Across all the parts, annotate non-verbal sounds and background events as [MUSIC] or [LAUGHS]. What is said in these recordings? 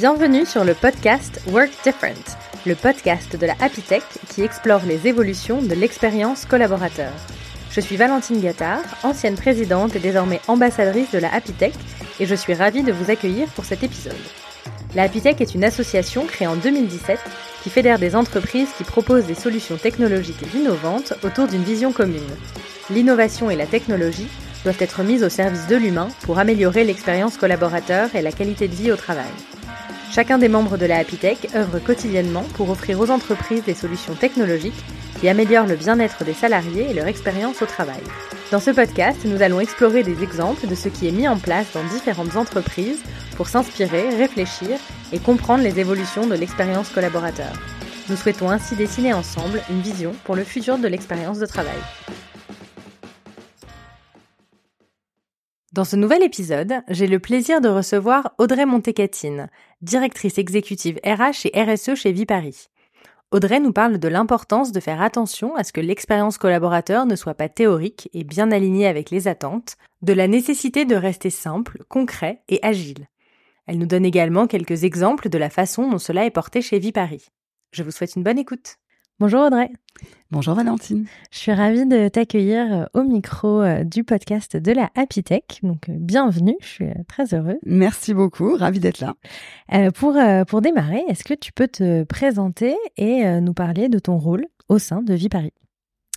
Bienvenue sur le podcast Work Different, le podcast de la Happy qui explore les évolutions de l'expérience collaborateur. Je suis Valentine Gattard, ancienne présidente et désormais ambassadrice de la Happy et je suis ravie de vous accueillir pour cet épisode. La Happy est une association créée en 2017 qui fédère des entreprises qui proposent des solutions technologiques innovantes autour d'une vision commune. L'innovation et la technologie doivent être mises au service de l'humain pour améliorer l'expérience collaborateur et la qualité de vie au travail. Chacun des membres de la Happy œuvre quotidiennement pour offrir aux entreprises des solutions technologiques qui améliorent le bien-être des salariés et leur expérience au travail. Dans ce podcast, nous allons explorer des exemples de ce qui est mis en place dans différentes entreprises pour s'inspirer, réfléchir et comprendre les évolutions de l'expérience collaborateur. Nous souhaitons ainsi dessiner ensemble une vision pour le futur de l'expérience de travail. Dans ce nouvel épisode, j'ai le plaisir de recevoir Audrey Montecatine, directrice exécutive RH et RSE chez Vipari. Audrey nous parle de l'importance de faire attention à ce que l'expérience collaborateur ne soit pas théorique et bien alignée avec les attentes, de la nécessité de rester simple, concret et agile. Elle nous donne également quelques exemples de la façon dont cela est porté chez Vipari. Je vous souhaite une bonne écoute. Bonjour Audrey. Bonjour Valentine. Je suis ravie de t'accueillir euh, au micro euh, du podcast de la Happy Tech. Donc euh, bienvenue, je suis très heureuse. Merci beaucoup, ravie d'être là. pour, pour démarrer, est-ce que tu peux te présenter et nous parler de ton rôle au sein de Vie Paris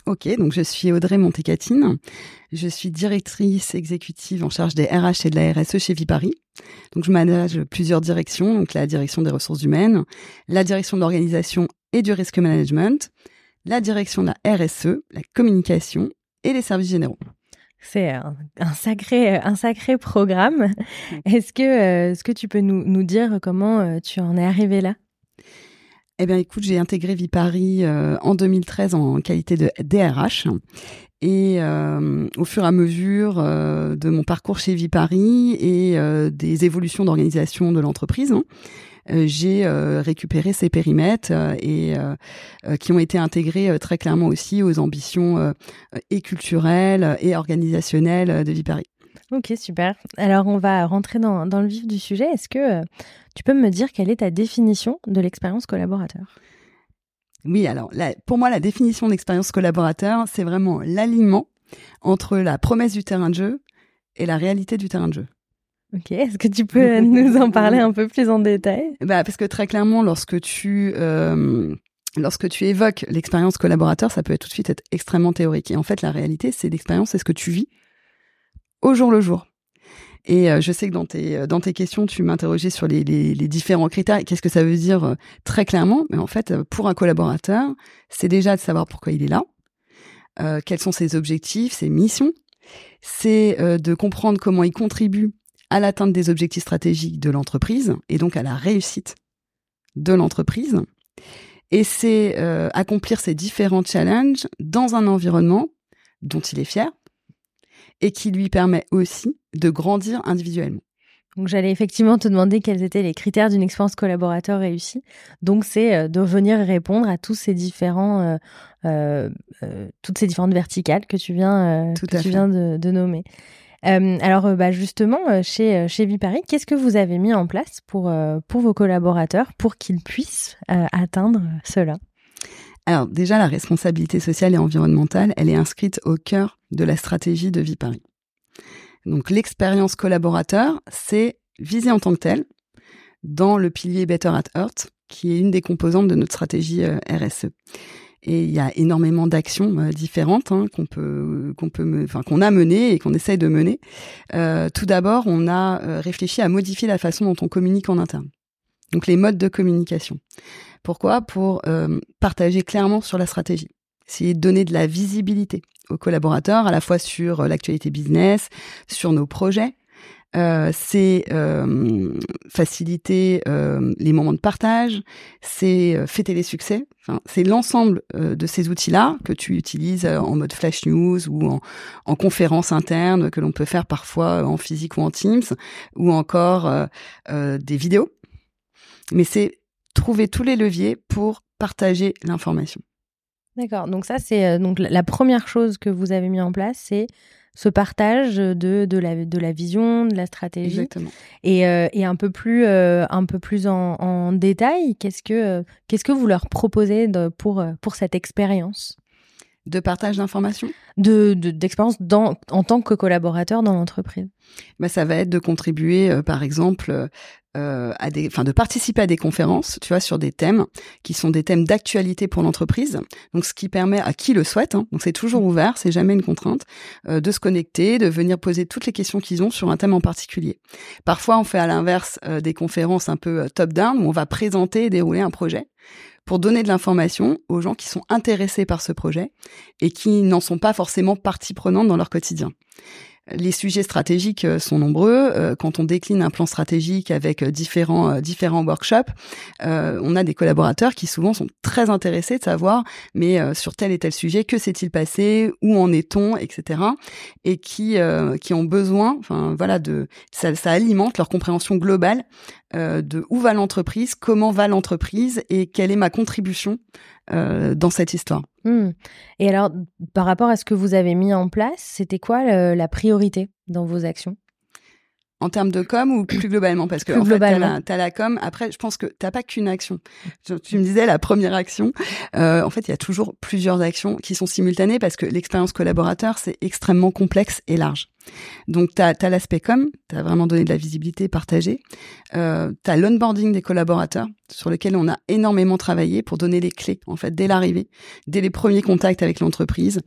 Ok, donc je suis Audrey Montecatine. Je suis directrice exécutive en charge des RH et de la RSE chez Vipari. Donc je manage plusieurs directions, donc la direction des ressources humaines, la direction de l'organisation et du risque management, la direction de la RSE, la communication et les services généraux. C'est un, sacré, un sacré programme. Est-ce que, euh, est-ce que tu peux nous, nous dire comment euh, tu en es arrivé là? Eh bien, écoute, j'ai intégré Vipari euh, en 2013 en qualité de DRH. Et euh, au fur et à mesure euh, de mon parcours chez Vipari et des évolutions d'organisation de l'entreprise, hein, j'ai récupéré ces périmètres et qui ont été intégrés très clairement aussi aux ambitions et culturelles et organisationnelles de Vipari. Ok, super. Alors, on va rentrer dans, dans le vif du sujet. Est-ce que euh, tu peux me dire quelle est ta définition de l'expérience collaborateur? Oui, alors, pour moi, la définition d'expérience collaborateur, c'est vraiment l'alignement entre la promesse du terrain de jeu et la réalité du terrain de jeu. Ok, est-ce que tu peux [LAUGHS] nous en parler un peu plus en détail? Bah, Parce que très clairement, lorsque tu... Euh, lorsque tu évoques l'expérience collaborateur, ça peut être tout de suite être extrêmement théorique. Et en fait, la réalité, c'est l'expérience, c'est ce que tu vis au jour le jour. Et euh, je sais que dans tes, euh, dans tes questions, tu m'interrogeais sur les, les, les, différents critères. Qu'est-ce que ça veut dire euh, très clairement Mais en fait, pour un collaborateur, c'est déjà de savoir pourquoi il est là, euh, quels sont ses objectifs, ses missions. C'est de comprendre comment il contribue à l'atteinte des objectifs stratégiques de l'entreprise et donc à la réussite de l'entreprise. Et c'est accomplir ces différents challenges dans un environnement dont il est fier, et qui lui permet aussi de grandir individuellement. Donc j'allais effectivement te demander quels étaient les critères d'une expérience collaborateur réussie. Donc c'est euh, de venir répondre à tous ces différents, euh, euh, toutes ces différentes verticales que tu viens, que tu viens de, nommer. alors bah, justement chez chez Vipari, qu'est-ce que vous avez mis en place pour pour vos collaborateurs pour qu'ils puissent atteindre cela? Alors déjà, la responsabilité sociale et environnementale, elle est inscrite au cœur de la stratégie de Vie Paris. Donc l'expérience collaborateur, c'est visé en tant que tel dans le pilier Better at Earth, qui est une des composantes de notre stratégie euh, RSE. Et il y a énormément d'actions euh, différentes hein, qu'on peut, qu'on peut, enfin qu'on a menées et qu'on essaye de mener. Euh, tout d'abord, on a réfléchi à modifier la façon dont on communique en interne. Donc les modes de communication. Pourquoi? Pour euh, partager clairement sur la stratégie. Essayer de donner de la visibilité aux collaborateurs, à la fois sur euh, l'actualité business, sur nos projets. Euh, c'est euh, faciliter euh, les moments de partage, c'est euh, fêter les succès. Enfin, c'est l'ensemble de ces outils-là que tu utilises en mode flash news ou en, en conférence interne que l'on peut faire parfois en physique ou en Teams, ou encore des vidéos. Mais c'est trouver tous les leviers pour partager l'information. D'accord. Donc ça, c'est euh, donc la première chose que vous avez mis en place, c'est ce partage de, de, la, de la vision, de la stratégie. Exactement. Et, euh, et un peu plus, euh, un peu plus en, en détail, qu'est-ce que, euh, qu'est-ce que vous leur proposez de, pour, pour cette expérience? De partage d'informations? De, d'expérience en tant que collaborateur dans l'entreprise bah, Ça va être de contribuer, euh, par exemple, euh, à des, enfin, de participer à des conférences, tu vois, sur des thèmes qui sont des thèmes d'actualité pour l'entreprise. Donc, ce qui permet à qui le souhaite, hein, donc c'est toujours ouvert, c'est jamais une contrainte, euh, de se connecter, de venir poser toutes les questions qu'ils ont sur un thème en particulier. Parfois, on fait à l'inverse euh, des conférences un peu top-down où on va présenter et dérouler un projet pour donner de l'information aux gens qui sont intéressés par ce projet et qui n'en sont pas forcément partie prenante dans leur quotidien. Les sujets stratégiques euh, sont nombreux. Euh, quand on décline un plan stratégique avec euh, différents différents workshops, on a des collaborateurs qui souvent sont très intéressés de savoir, mais sur tel et tel sujet, que s'est-il passé, où en est-on, etc. Et qui qui ont besoin, enfin voilà, de ça, ça alimente leur compréhension globale de où va l'entreprise, comment va l'entreprise et quelle est ma contribution euh, dans cette histoire. Hmm. Et alors, par rapport à ce que vous avez mis en place, c'était quoi la priorité dans vos actions? En termes de com ou plus globalement? Parce que en fait, t'as la, com. Après, je pense que t'as pas qu'une action. Tu me disais la première action. Euh, en fait, il y a toujours plusieurs actions qui sont simultanées parce que l'expérience collaborateur c'est extrêmement complexe et large. Donc, tu as, l'aspect com, tu as vraiment donné de la visibilité partagée. Euh, tu as l'onboarding des collaborateurs, sur lequel on a énormément travaillé pour donner les clés, en fait, dès l'arrivée, dès les premiers contacts avec l'entreprise,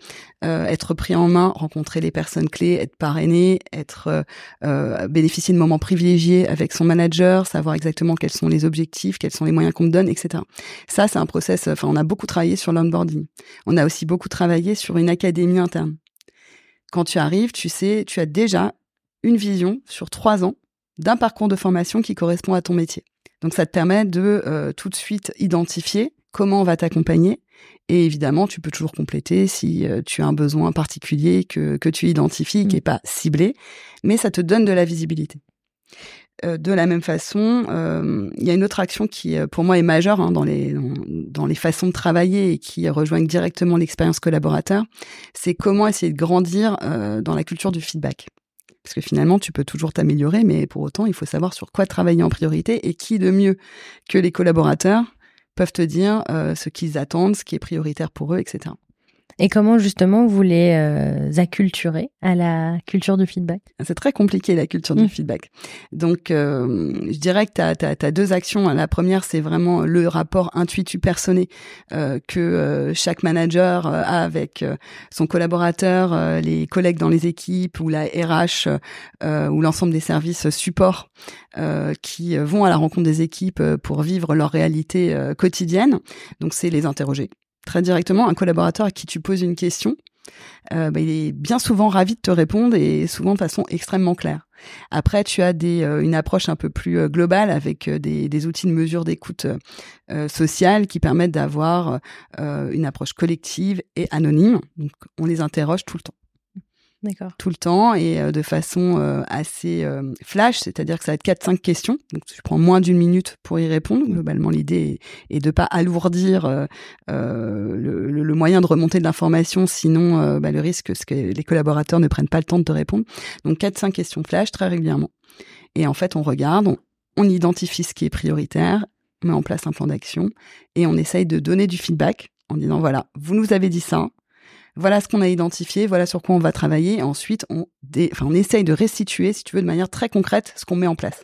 euh, être pris en main, rencontrer les personnes clés, être parrainé, être euh, euh, bénéficier de moments privilégiés avec son manager, savoir exactement quels sont les objectifs, quels sont les moyens qu'on me donne, etc. Ça, c'est un process, enfin, on a beaucoup travaillé sur l'onboarding. On a aussi beaucoup travaillé sur une académie interne quand tu arrives, tu sais, tu as déjà une vision sur trois ans d'un parcours de formation qui correspond à ton métier. Donc ça te permet de euh, tout de suite identifier comment on va t'accompagner. Et évidemment, tu peux toujours compléter si euh, tu as un besoin particulier que, que tu identifies, qui n'est mmh. pas ciblé, mais ça te donne de la visibilité. Euh, de la même façon, euh, il y a une autre action qui, euh, pour moi, est majeure hein, dans, les, dans, les façons de travailler et qui rejoignent directement l'expérience collaborateur, c'est comment essayer de grandir dans la culture du feedback. Parce que finalement, tu peux toujours t'améliorer, mais pour autant, il faut savoir sur quoi travailler en priorité et qui de mieux que les collaborateurs peuvent te dire ce qu'ils attendent, ce qui est prioritaire pour eux, etc. Et comment justement vous les euh, acculturez à la culture du feedback? C'est très compliqué la culture du mmh. feedback. Donc euh, je dirais que tu as, deux actions. La première, c'est vraiment le rapport intuitu personné euh, que euh, chaque manager euh, a avec son collaborateur, les collègues dans les équipes ou la RH ou l'ensemble des services support qui vont à la rencontre des équipes pour vivre leur réalité quotidienne. Donc c'est les interroger très directement un collaborateur à qui tu poses une question, euh, bah, il est bien souvent ravi de te répondre et souvent de façon extrêmement claire. Après, tu as des, euh, une approche un peu plus euh, globale avec des, des, outils de mesure d'écoute sociale qui permettent d'avoir une approche collective et anonyme. Donc, on les interroge tout le temps tout le temps et euh, de façon euh, assez euh, flash, c'est-à-dire que ça va être 4-5 questions. Donc tu prends moins d'une minute pour y répondre. Globalement, l'idée est, de pas alourdir le, moyen de remonter de l'information, sinon bah, le risque c'est que les collaborateurs ne prennent pas le temps de te répondre. Donc 4-5 questions flash très régulièrement. Et en fait, on regarde, on identifie ce qui est prioritaire, on met en place un plan d'action et on essaye de donner du feedback en disant voilà, vous nous avez dit ça, voilà ce qu'on a identifié, voilà sur quoi on va travailler. Et ensuite, on, enfin, on essaye de restituer, si tu veux, de manière très concrète, ce qu'on met en place.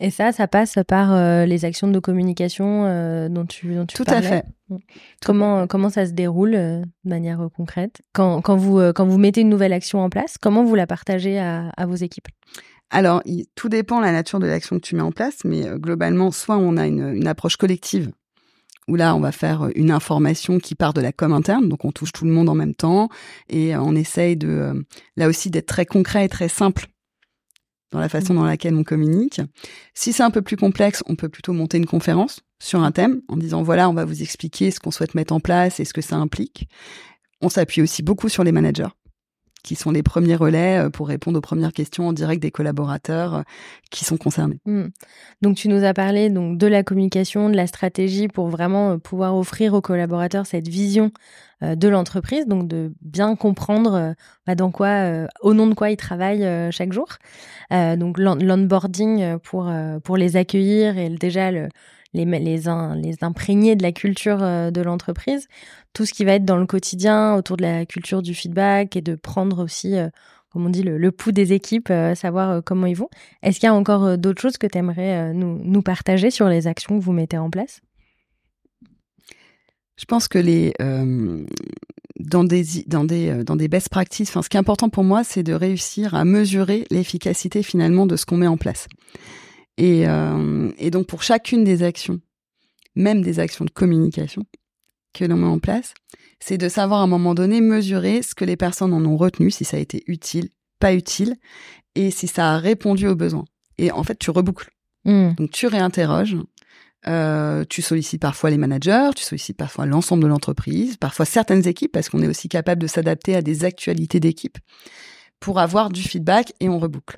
Et ça, ça passe par euh, les actions de communication euh, dont tu, dont tu Tout à fait. Comment, comment ça se déroule euh, de manière concrète? Quand, quand, vous, quand vous mettez une nouvelle action en place, comment vous la partagez à, à vos équipes? Alors, tout dépend de la nature de l'action que tu mets en place, mais globalement, soit on a une, une approche collective où là, on va faire une information qui part de la com interne, donc on touche tout le monde en même temps, et on essaye de, euh, là aussi, d'être très concret et très simple dans la façon mmh. dans laquelle on communique. Si c'est un peu plus complexe, on peut plutôt monter une conférence sur un thème en disant voilà, on va vous expliquer ce qu'on souhaite mettre en place et ce que ça implique. On s'appuie aussi beaucoup sur les managers qui sont les premiers relais euh, pour répondre aux premières questions en direct des collaborateurs euh, qui sont concernés. Mmh. Donc tu nous as parlé donc de la communication, de la stratégie pour vraiment euh, pouvoir offrir aux collaborateurs cette vision de l'entreprise, donc de bien comprendre bah, dans quoi, au nom de quoi ils travaillent chaque jour. donc l'onboarding pour pour les accueillir et déjà le, les, les, imprégner de la culture de l'entreprise tout ce qui va être dans le quotidien autour de la culture du feedback et de prendre aussi, euh, comme on dit, le, pouls des équipes, euh, savoir euh, comment ils vont. Est-ce qu'il y a encore d'autres choses que tu aimerais nous, nous, partager sur les actions que vous mettez en place? Je pense que les dans des dans des dans des best practices, enfin, ce qui est important pour moi, c'est de réussir à mesurer l'efficacité finalement de ce qu'on met en place. Et, et donc pour chacune des actions, même des actions de communication, que l'on met en place, c'est de savoir à un moment donné mesurer ce que les personnes en ont retenu, si ça a été utile, pas utile, et si ça a répondu aux besoins. Et en fait, tu reboucles. Hmm. Donc tu réinterroges, euh, tu sollicites parfois les managers, tu sollicites parfois l'ensemble de l'entreprise, parfois certaines équipes, parce qu'on est aussi capable de s'adapter à des actualités d'équipe pour avoir du feedback et on reboucle.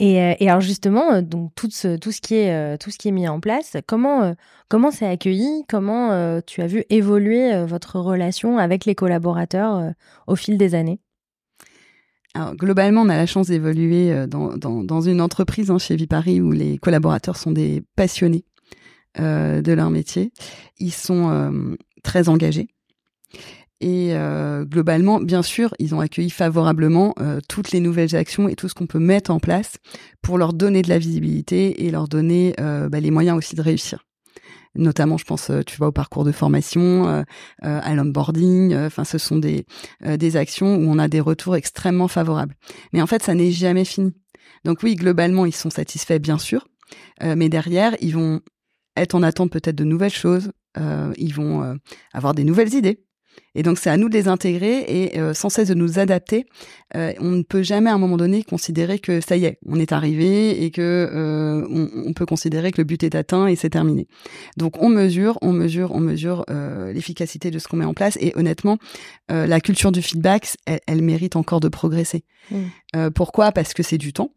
Et, euh, et, alors justement, euh, donc tout ce, tout ce qui est euh, tout ce qui est mis en place, comment comment c'est accueilli? Comment tu as vu évoluer votre relation avec les collaborateurs au fil des années? Alors, globalement, on a la chance d'évoluer dans, dans, une entreprise hein, chez Vipari où les collaborateurs sont des passionnés de leur métier. Ils sont très engagés. Et euh, globalement, bien sûr, ils ont accueilli favorablement euh, toutes les nouvelles actions et tout ce qu'on peut mettre en place pour leur donner de la visibilité et leur donner euh, bah, les moyens aussi de réussir. Notamment, je pense, tu vois, au parcours de formation, à l'onboarding. Enfin, ce sont des des actions où on a des retours extrêmement favorables. Mais en fait, ça n'est jamais fini. Donc oui, globalement, ils sont satisfaits, bien sûr, mais derrière, ils vont être en attente peut-être de nouvelles choses. ils vont avoir des nouvelles idées et donc c'est à nous de les intégrer et euh, sans cesse de nous adapter. Euh, on ne peut jamais à un moment donné considérer que ça y est, on est arrivé et que euh, on, peut considérer que le but est atteint et c'est terminé. Donc on mesure, on mesure, on mesure l'efficacité de ce qu'on met en place et honnêtement, la culture du feedback, elle, mérite encore de progresser. Mmh. pourquoi? Parce que c'est du temps.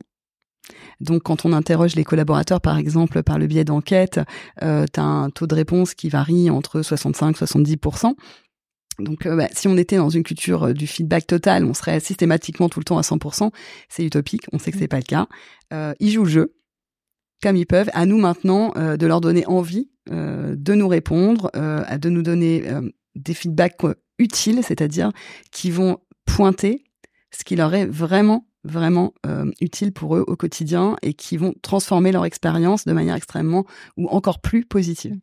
Donc, quand on interroge les collaborateurs, par exemple, par le biais d'enquête, euh, tu as un taux de réponse qui varie entre 65 70 donc, euh, bah, si on était dans une culture euh, du feedback total, on serait systématiquement tout le temps à 100%. C'est utopique. On sait que c'est pas le cas. Euh, ils jouent le jeu comme ils peuvent. À nous maintenant de leur donner envie de nous répondre, de nous donner des feedbacks utiles, c'est-à-dire qui vont pointer ce qui leur est vraiment vraiment utile pour eux au quotidien et qui vont transformer leur expérience de manière extrêmement ou encore plus positive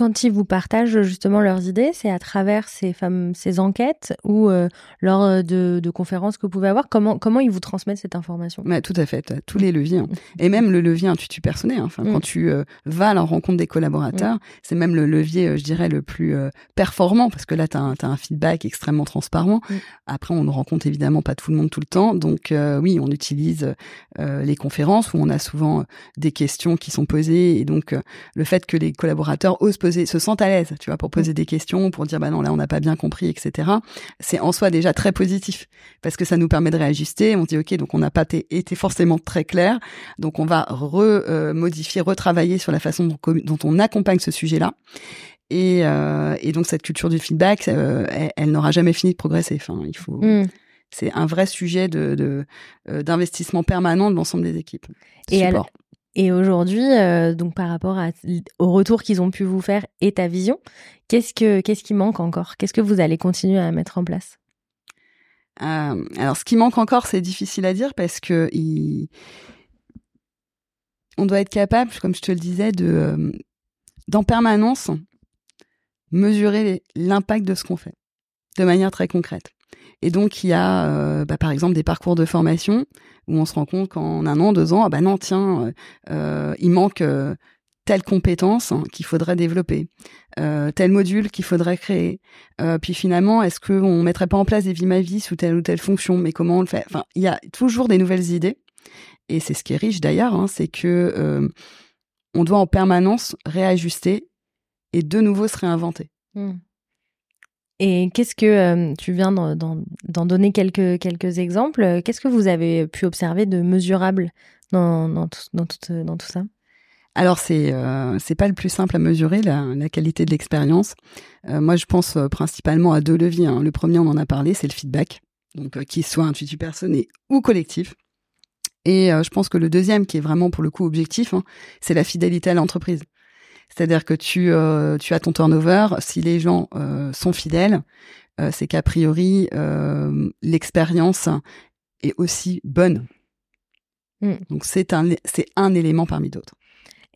quand ils vous partagent justement leurs idées, c'est à travers ces, femmes, ces enquêtes ou euh, lors euh, de, de, conférences que vous pouvez avoir? Comment, comment ils vous transmettent cette information? Bah, Tout à fait, tous les leviers. Hein. [LAUGHS] Et même le levier intuitif personnel. Hein. Enfin, Quand mm. tu euh, vas à la rencontre des collaborateurs, mm. c'est même le levier, je dirais, le plus performant parce que là, tu as, as, un feedback extrêmement transparent. Mm. Après, on ne rencontre évidemment pas tout le monde tout le temps. Donc oui, on utilise les conférences où on a souvent des questions qui sont posées. Et donc, le fait que les collaborateurs osent poser, se sentent à l'aise, tu vois, pour poser mm. des questions, pour dire bah non là on n'a pas bien compris, etc. C'est en soi déjà très positif parce que ça nous permet de réajuster. On se dit ok donc on n'a pas été forcément très clair, donc on va remodifier, retravailler sur la façon dont, on accompagne ce sujet-là. Et, euh, et, donc cette culture du feedback, euh, elle, n'aura jamais fini de progresser. Enfin, il faut. Mm. C'est un vrai sujet de euh, d'investissement permanent de l'ensemble des équipes. Et, et aujourd'hui, euh, donc par rapport au retour qu'ils ont pu vous faire et ta vision, qu'est-ce que qu'est-ce qui manque encore? Qu'est-ce que vous allez continuer à mettre en place? Euh, Alors, ce qui manque encore, c'est difficile à dire parce que on doit être capable, comme je te le disais, de euh, d'en permanence mesurer l'impact de ce qu'on fait de manière très concrète. Et donc, il y a, euh, bah, par exemple, des parcours de formation où on se rend compte qu'en un an, deux ans, ah bah non, tiens, euh, euh il manque telle compétence qu'il faudrait développer, tel module qu'il faudrait créer. Puis finalement, est-ce qu'on mettrait pas en place des Vimavis ou telle ou telle fonction? Mais comment on le fait? Enfin, il y a toujours des nouvelles idées. Et c'est ce qui est riche d'ailleurs, hein, c'est que on doit en permanence réajuster et de nouveau se réinventer. Mmh. Et qu'est-ce que tu viens d'en donner quelques quelques exemples Qu'est-ce que vous avez pu observer de mesurable dans dans tout, dans tout, tout ça? Alors c'est euh, pas le plus simple à mesurer la, qualité de l'expérience. Euh, moi je pense euh, principalement à deux leviers. Hein. Le premier on en a parlé, c'est le feedback, donc euh, qu'il soit intuitif personnel ou collectif. Et je pense que le deuxième, qui est vraiment pour le coup objectif, hein, c'est la fidélité à l'entreprise. C'est-à-dire que tu tu as ton turnover, si les gens sont fidèles, c'est qu'a priori l'expérience est aussi bonne. Mm. Donc c'est un c'est un élément parmi d'autres.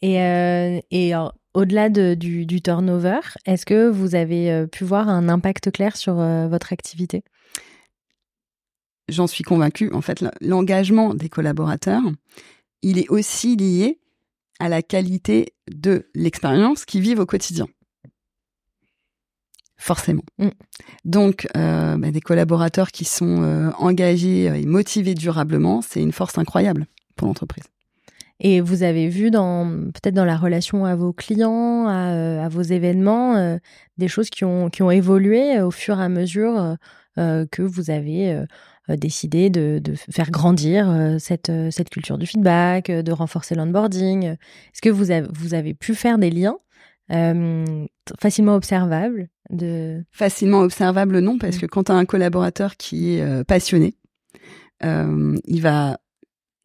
Et, euh, et au-delà de, du, du, turnover, est-ce que vous avez euh, pu voir un impact clair sur euh, votre activité? J'en suis convaincue. En fait, l'engagement des collaborateurs, il est aussi lié à la qualité de l'expérience qu'ils vivent au quotidien. Forcément. Mm. Donc, euh, bah, des collaborateurs qui sont euh, engagés et motivés durablement, c'est une force incroyable pour l'entreprise. Et vous avez vu dans peut-être dans la relation à vos clients, à, euh, vos événements, euh, des choses qui ont, qui ont évolué au fur et à mesure euh, que vous avez décidé de, de, faire grandir cette, cette culture du feedback, de renforcer l'onboarding. Est-ce que vous avez, vous avez pu faire des liens facilement observables de... Facilement observables, non, parce mmh. que quand tu as un collaborateur qui est passionné, il va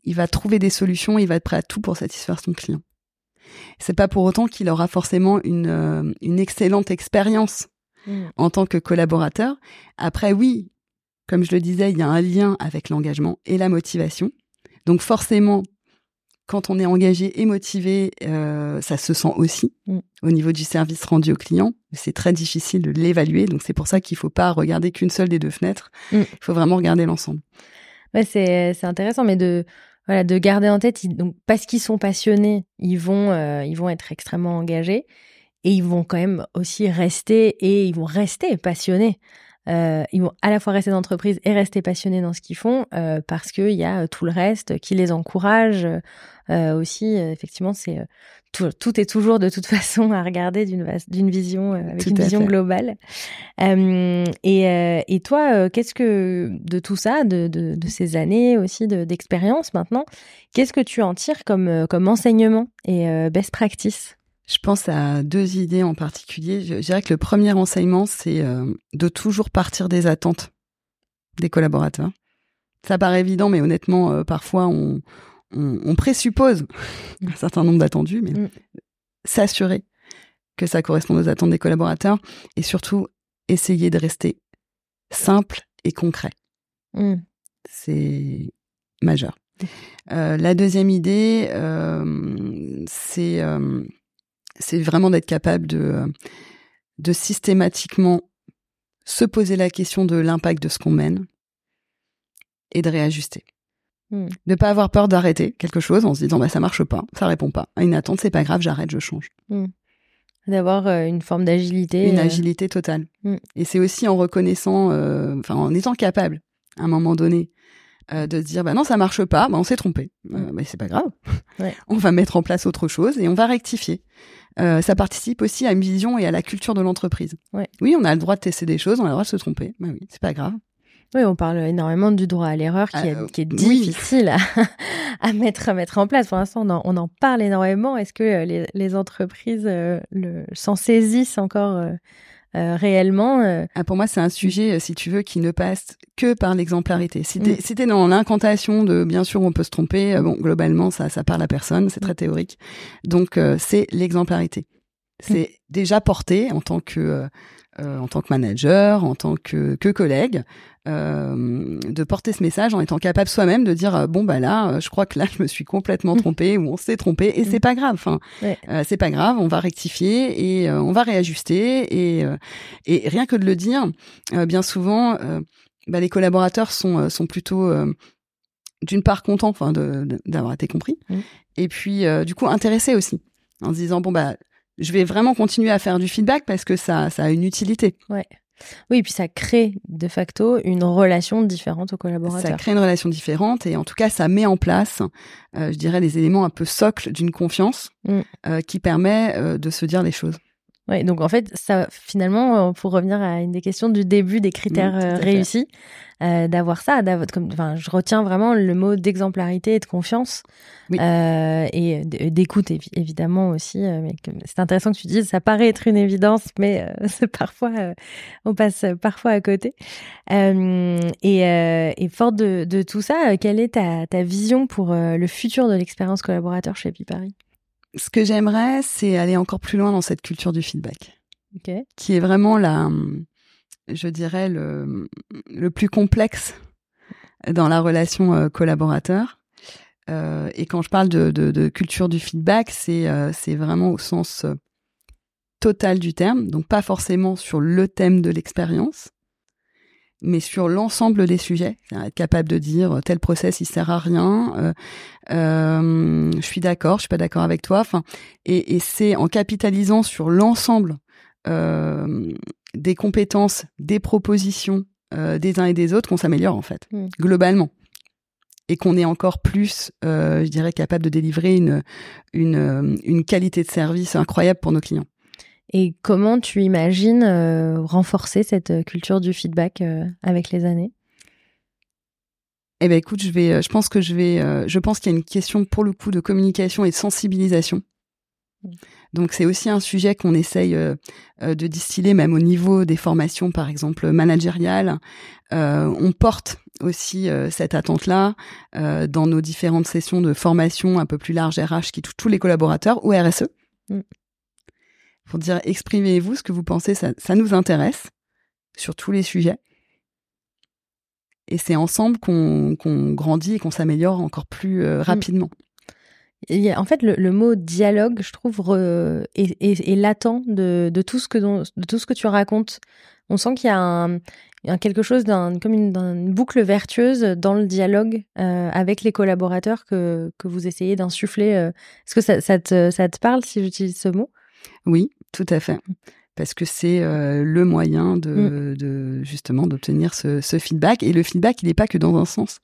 il va trouver des solutions, il va être prêt à tout pour satisfaire son client. C'est pas pour autant qu'il aura forcément une, euh, une excellente expérience mmh. en tant que collaborateur. Après, oui, comme je le disais, il y a un lien avec l'engagement et la motivation. Donc forcément, quand on est engagé et motivé, euh, ça se sent aussi mmh. au niveau du service rendu au client. C'est très difficile de l'évaluer, donc c'est pour ça qu'il faut pas regarder qu'une seule des deux fenêtres. Mmh. Il faut vraiment regarder l'ensemble. Ouais, c'est intéressant, mais de voilà, de garder en tête, donc parce qu'ils sont passionnés, ils vont, euh, ils vont être extrêmement engagés et ils vont quand même aussi rester et ils vont rester passionnés. Euh, ils vont à la fois rester dans l'entreprise et rester passionnés dans ce qu'ils font euh, parce qu'il y a tout le reste qui les encourage aussi. effectivement, c'est tout, est toujours de toute [LAUGHS] façon à regarder d'une d'une vision euh, avec une vision globale. Euh, et, euh, et toi, qu'est-ce que de tout ça, de, de, de ces années aussi d'expérience maintenant, qu'est-ce que tu en tires comme comme enseignement et best practice? Je pense à deux idées en particulier. Je, dirais que le premier enseignement, c'est de toujours partir des attentes des collaborateurs. Ça paraît évident, mais honnêtement, parfois on on, présuppose un certain nombre d'attendus, mais mm. s'assurer que ça correspond aux attentes des collaborateurs et surtout essayer de rester simple et concret. Mm. C'est majeur. Euh, la deuxième idée, euh, c'est euh, c'est vraiment d'être capable de de systématiquement se poser la question de l'impact de ce qu'on mène et de réajuster. Hmm. De pas avoir peur d'arrêter quelque chose en se disant bah ça marche pas, ça répond pas. À une attente, c'est pas grave, j'arrête, je change. Hmm. D'avoir euh, une forme d'agilité. Une euh. agilité totale. Hmm. Et c'est aussi en reconnaissant, euh, en étant capable, à un moment donné, de se dire bah non ça marche pas, bah on s'est trompé. bah c'est pas grave. [LAUGHS] on va mettre en place autre chose et on va rectifier. ça participe aussi à une vision et à la culture de l'entreprise. Oui, on a le droit de tester des choses, on a le droit de se tromper. Bah oui, c'est pas grave. Oui, on parle énormément du droit à l'erreur qui, est, euh, qui est difficile à, [LAUGHS] à, mettre, à mettre en place. Pour l'instant, on, on, en parle énormément. Est-ce que euh, les, les entreprises euh, s'en saisissent encore euh, réellement ah, Pour moi, c'est un sujet, si tu veux, qui ne passe que par l'exemplarité. Si t'es mm. es dans l'incantation de, bien sûr, on peut se tromper, bon, globalement, ça, ça parle à personne, c'est très théorique. Donc, c'est l'exemplarité. C'est déjà porté en tant que euh, en tant que manager, en tant que, que collègue, euh, de porter ce message en étant capable soi-même de dire euh, bon bah là, je crois que là je me suis complètement mm. trompé ou on s'est trompé et c'est mm. pas grave. Enfin, c'est pas grave, on va rectifier et on va réajuster et et rien que de le dire, bien souvent, bah, les collaborateurs sont sont plutôt d'une part contents, enfin d'avoir été compris, mm. et puis du coup intéressés aussi en se disant bon bah je vais vraiment continuer à faire du feedback parce que ça, ça a une utilité. Ouais. Oui, et puis ça crée de facto une relation différente aux collaborateurs. Ça crée une relation différente et en tout cas, ça met en place, euh, je dirais, les éléments un peu socles d'une confiance mm. euh, qui permet euh, de se dire les choses. Ouais, donc en fait, ça, finalement, pour revenir à une des questions du début des critères Mmh, réussis, euh, d'avoir ça, d'avoir, comme, enfin, je retiens vraiment le mot d'exemplarité et de confiance, oui. euh, et d'écoute évi évidemment aussi. Euh, mais c'est intéressant que tu dises, ça paraît être une évidence, mais euh, [LAUGHS] c'est parfois, euh, on passe parfois à côté. et, et fort de, de, tout ça, quelle est ta, ta vision pour le futur de l'expérience collaborateur chez Pipari ce que j'aimerais, c'est aller encore plus loin dans cette culture du feedback, okay. qui est vraiment la, je dirais, le, le plus complexe dans la relation euh, collaborateur. Euh, et quand je parle de, de, de culture du feedback, c'est euh, c'est vraiment au sens euh, total du terme, donc pas forcément sur le thème de l'expérience, mais sur l'ensemble des sujets, être capable de dire euh, tel process il sert à rien, euh, euh, je suis d'accord, je suis pas d'accord avec toi, enfin, et, et c'est en capitalisant sur l'ensemble euh, des compétences, des propositions euh, des uns et des autres qu'on s'améliore en fait, mmh. globalement, et qu'on est encore plus, euh, je dirais, capable de délivrer une, une une qualité de service incroyable pour nos clients. Et comment tu imagines euh, renforcer cette culture du feedback euh, avec les années? Eh ben écoute, je vais, je pense que je vais, euh, je pense qu'il y a une question pour le coup de communication et de sensibilisation. Mmh. Donc c'est aussi un sujet qu'on essaye euh, de distiller même au niveau des formations, par exemple managériales. Euh, on porte aussi euh, cette attente-là dans nos différentes sessions de formation un peu plus larges RH qui touchent tous les collaborateurs ou RSE. Mmh pour dire exprimez-vous ce que vous pensez, ça, ça nous intéresse sur tous les sujets. Et c'est ensemble qu'on qu grandit et qu'on s'améliore encore plus euh, rapidement. Il y a, en fait, le, le, mot dialogue, je trouve, re, est, est, est, latent de, de, tout ce que, de tout ce que tu racontes. On sent qu'il y a un, un quelque chose d'un, comme une, une, boucle vertueuse dans le dialogue euh, avec les collaborateurs que, que vous essayez d'insuffler. Euh. Est-ce que ça, ça, te, ça te parle si j'utilise ce mot? Oui, tout à fait. Parce que c'est euh, le moyen de, mmh. de justement d'obtenir ce, ce, feedback. Et le feedback, il n'est pas que dans un sens.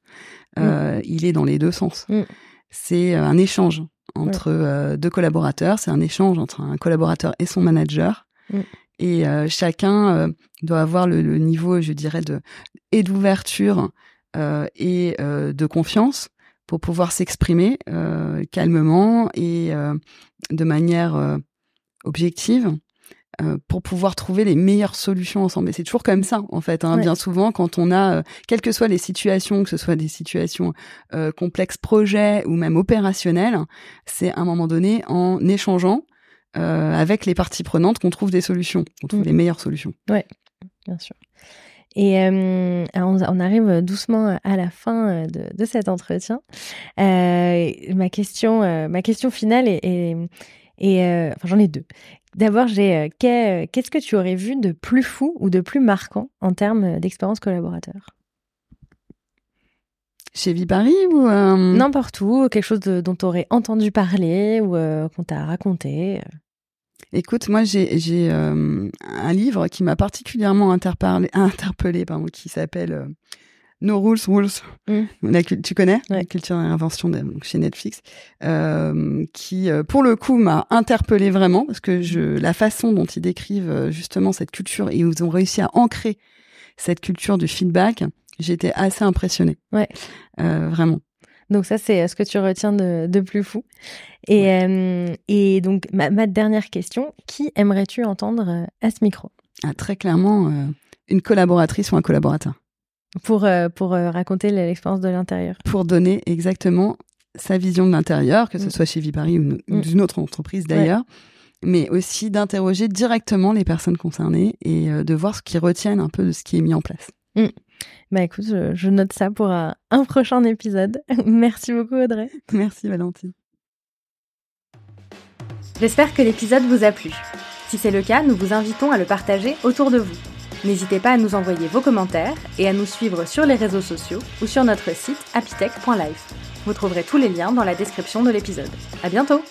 Mmh. Il est dans les deux sens. Mmh. C'est un échange entre deux collaborateurs. C'est un échange entre un collaborateur et son manager. Et euh, chacun euh, doit avoir le, le, niveau, je dirais, de et d'ouverture euh, et de confiance pour pouvoir s'exprimer calmement et de manière objective pour pouvoir trouver les meilleures solutions ensemble. Et c'est toujours comme ça, en fait. Hein, ouais. Bien souvent, quand on a, quelles que soient les situations, que ce soit des situations complexes, projets ou même opérationnelles, c'est à un moment donné en échangeant euh, avec les parties prenantes qu'on trouve des solutions, qu'on trouve mmh. les meilleures solutions. Oui, bien sûr. Et euh, on, on, arrive doucement à la fin de, de cet entretien. Euh, ma question, ma question finale est, est, est enfin j'en ai deux. D'abord, j'ai qu'est-ce que tu aurais vu de plus fou ou de plus marquant en termes d'expérience collaborateur? Chez Vipari ou euh... n'importe où, quelque chose de, dont tu aurais entendu parler ou euh, qu'on t'a raconté. Écoute, moi j'ai j'ai euh, un livre qui m'a particulièrement interpellé, interpellé pardon, qui s'appelle euh, No Rules Rules. Mm. La, tu connais ouais. la culture d'invention chez Netflix, euh, qui pour le coup m'a interpellé vraiment parce que je la façon dont ils décrivent justement cette culture et ils ont réussi à ancrer cette culture du feedback, j'étais assez impressionnée. Ouais. Euh, vraiment. Donc ça, c'est ce que tu retiens de, de plus fou. Et, ouais. euh, et donc, ma, ma, dernière question, qui aimerais-tu entendre à ce micro? Ah, Très clairement, euh, une collaboratrice ou un collaborateur. Pour, euh, pour raconter l'expérience de l'intérieur. Pour donner exactement sa vision de l'intérieur, que ce mmh. soit chez Vipari ou, ou d'une autre entreprise d'ailleurs. Ouais mais aussi d'interroger directement les personnes concernées et euh, de voir ce qu'ils retiennent un peu de ce qui est mis en place. Mmh. Bah écoute, je, je, note ça pour un, un prochain épisode. [LAUGHS] Merci beaucoup Audrey. Merci Valentine. J'espère que l'épisode vous a plu. Si c'est le cas, nous vous invitons à le partager autour de vous. N'hésitez pas à nous envoyer vos commentaires et à nous suivre sur les réseaux sociaux ou sur notre site apitech.life. Vous trouverez tous les liens dans la description de l'épisode. À bientôt!